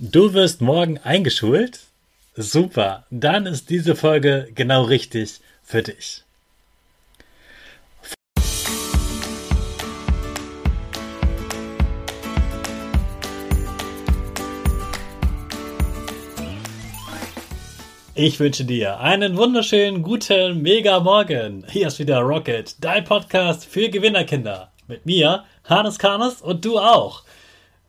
Du wirst morgen eingeschult? Super, dann ist diese Folge genau richtig für dich. Ich wünsche dir einen wunderschönen guten Mega Morgen. Hier ist wieder Rocket, dein Podcast für Gewinnerkinder. Mit mir, Hannes Karnes und du auch.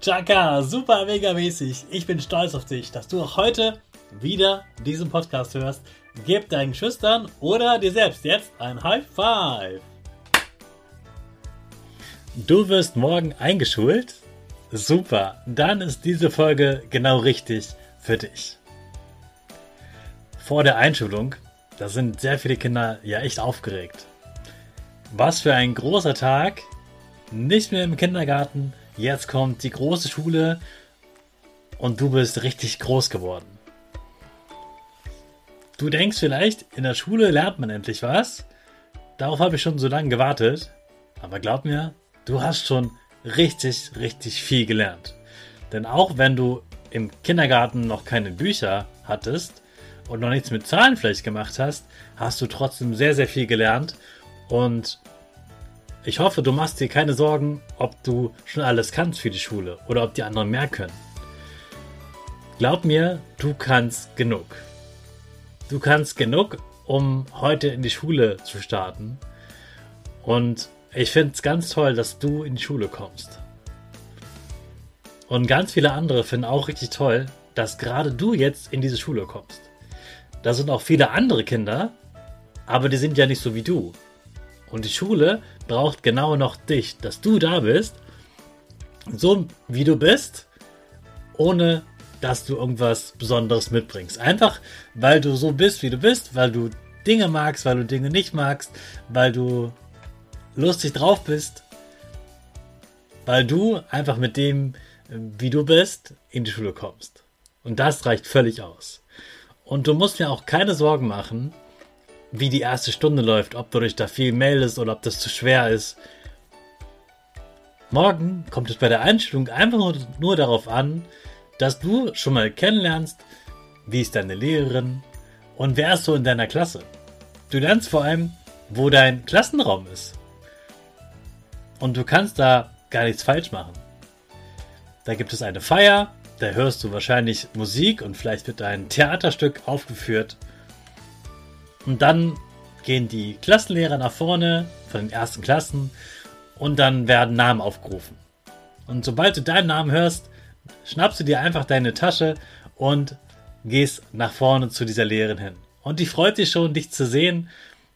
Chaka, super mega mäßig. Ich bin stolz auf dich, dass du auch heute wieder diesen Podcast hörst. Gib deinen Schüchtern oder dir selbst jetzt ein High Five. Du wirst morgen eingeschult? Super, dann ist diese Folge genau richtig für dich. Vor der Einschulung, da sind sehr viele Kinder ja echt aufgeregt. Was für ein großer Tag. Nicht mehr im Kindergarten, Jetzt kommt die große Schule und du bist richtig groß geworden. Du denkst vielleicht, in der Schule lernt man endlich was. Darauf habe ich schon so lange gewartet. Aber glaub mir, du hast schon richtig, richtig viel gelernt. Denn auch wenn du im Kindergarten noch keine Bücher hattest und noch nichts mit Zahlen vielleicht gemacht hast, hast du trotzdem sehr, sehr viel gelernt. Und ich hoffe, du machst dir keine Sorgen, ob du schon alles kannst für die Schule oder ob die anderen mehr können. Glaub mir, du kannst genug. Du kannst genug, um heute in die Schule zu starten. Und ich finde es ganz toll, dass du in die Schule kommst. Und ganz viele andere finden auch richtig toll, dass gerade du jetzt in diese Schule kommst. Da sind auch viele andere Kinder, aber die sind ja nicht so wie du. Und die Schule braucht genau noch dich, dass du da bist, so wie du bist, ohne dass du irgendwas Besonderes mitbringst. Einfach, weil du so bist, wie du bist, weil du Dinge magst, weil du Dinge nicht magst, weil du lustig drauf bist, weil du einfach mit dem, wie du bist, in die Schule kommst. Und das reicht völlig aus. Und du musst mir auch keine Sorgen machen, wie die erste Stunde läuft, ob du dich da viel meldest oder ob das zu schwer ist. Morgen kommt es bei der Einstellung einfach nur, darauf an, dass du schon mal kennenlernst, wie ist deine Lehrerin und wer ist so in deiner Klasse. Du lernst vor allem, wo dein Klassenraum ist. Und du kannst da gar nichts falsch machen. Da gibt es eine Feier, da hörst du wahrscheinlich Musik und vielleicht wird ein Theaterstück aufgeführt. Und dann gehen die Klassenlehrer nach vorne von den ersten Klassen und dann werden Namen aufgerufen. Und sobald du deinen Namen hörst, schnappst du dir einfach deine Tasche und gehst nach vorne zu dieser Lehrerin hin. Und die freut sich schon, dich zu sehen.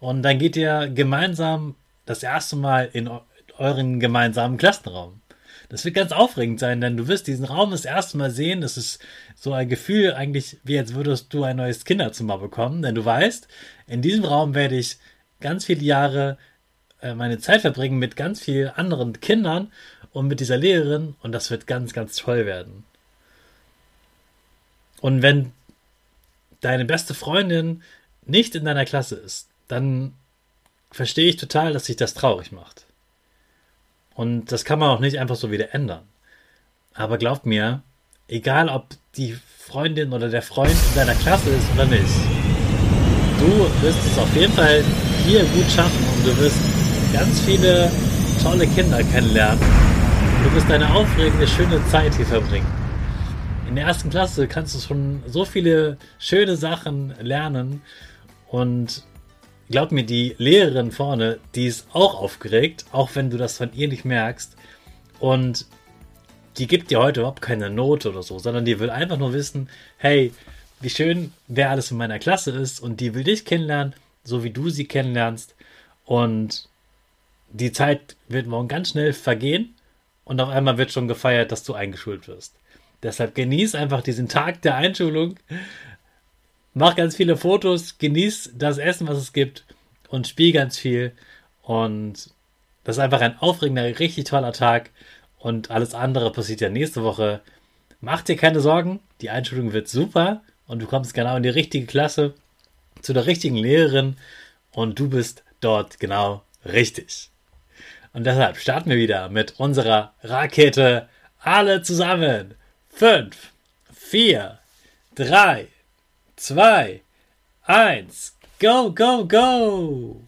Und dann geht ihr gemeinsam das erste Mal in euren gemeinsamen Klassenraum. Das wird ganz aufregend sein, denn du wirst diesen Raum das erste Mal sehen. Das ist so ein Gefühl eigentlich, wie als würdest du ein neues Kinderzimmer bekommen, denn du weißt, in diesem Raum werde ich ganz viele Jahre äh, meine Zeit verbringen mit ganz vielen anderen Kindern und mit dieser Lehrerin und das wird ganz, ganz toll werden. Und wenn deine beste Freundin nicht in deiner Klasse ist, dann verstehe ich total, dass sich das traurig macht. Und das kann man auch nicht einfach so wieder ändern. Aber glaubt mir, egal ob die Freundin oder der Freund in deiner Klasse ist oder nicht, du wirst es auf jeden Fall hier gut schaffen und du wirst ganz viele tolle Kinder kennenlernen. Du wirst eine aufregende, schöne Zeit hier verbringen. In der ersten Klasse kannst du schon so viele schöne Sachen lernen und glaub mir, die Lehrerin vorne, die ist auch aufgeregt, auch wenn du das von ihr nicht merkst. Und die gibt dir heute überhaupt keine Note oder so, sondern die will einfach nur wissen, hey, wie schön, wer alles in meiner Klasse ist und die will dich kennenlernen, so wie du sie kennenlernst. Und die Zeit wird morgen ganz schnell vergehen und auf einmal wird schon gefeiert, dass du eingeschult wirst. Deshalb genieß einfach diesen Tag der Einschulung mach ganz viele Fotos, genieß das Essen, was es gibt und spiel ganz viel. Und das ist einfach ein aufregender, richtig toller Tag. Und alles andere passiert ja nächste Woche. Mach dir keine Sorgen, die Einschulung wird super und du kommst genau in die richtige Klasse, zu der richtigen Lehrerin und du bist dort genau richtig. Und deshalb starten wir wieder mit unserer Rakete. Alle zusammen. Fünf, vier, drei, zwei, eins, go, go, go!